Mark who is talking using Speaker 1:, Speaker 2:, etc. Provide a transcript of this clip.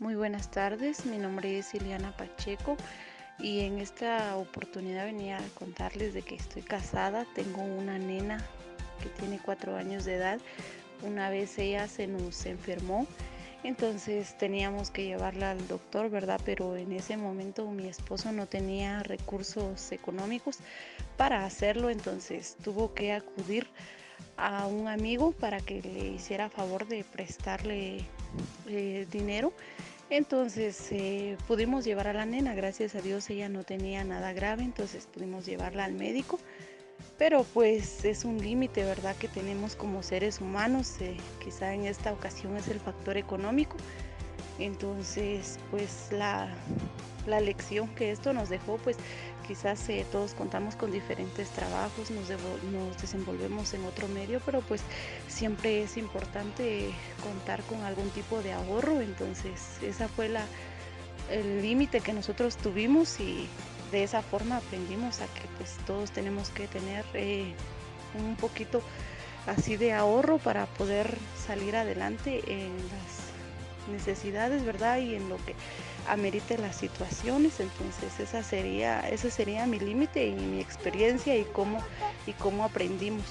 Speaker 1: Muy buenas tardes, mi nombre es Ileana Pacheco y en esta oportunidad venía a contarles de que estoy casada, tengo una nena que tiene cuatro años de edad. Una vez ella se nos enfermó, entonces teníamos que llevarla al doctor, ¿verdad? Pero en ese momento mi esposo no tenía recursos económicos para hacerlo, entonces tuvo que acudir a un amigo para que le hiciera favor de prestarle eh, dinero. Entonces eh, pudimos llevar a la nena, gracias a Dios ella no tenía nada grave, entonces pudimos llevarla al médico. Pero pues es un límite, ¿verdad? Que tenemos como seres humanos. Eh, quizá en esta ocasión es el factor económico. Entonces, pues la, la lección que esto nos dejó, pues quizás eh, todos contamos con diferentes trabajos, nos, nos, desenvolvemos en otro medio, pero pues siempre es importante contar con algún tipo de ahorro, entonces esa fue la, el límite que nosotros tuvimos y de esa forma aprendimos a que pues todos tenemos que tener eh, un poquito así de ahorro para poder salir adelante en las necesidades, ¿verdad? Y en lo que amerite las situaciones, entonces esa sería, ese sería mi límite y mi experiencia y cómo, y cómo aprendimos.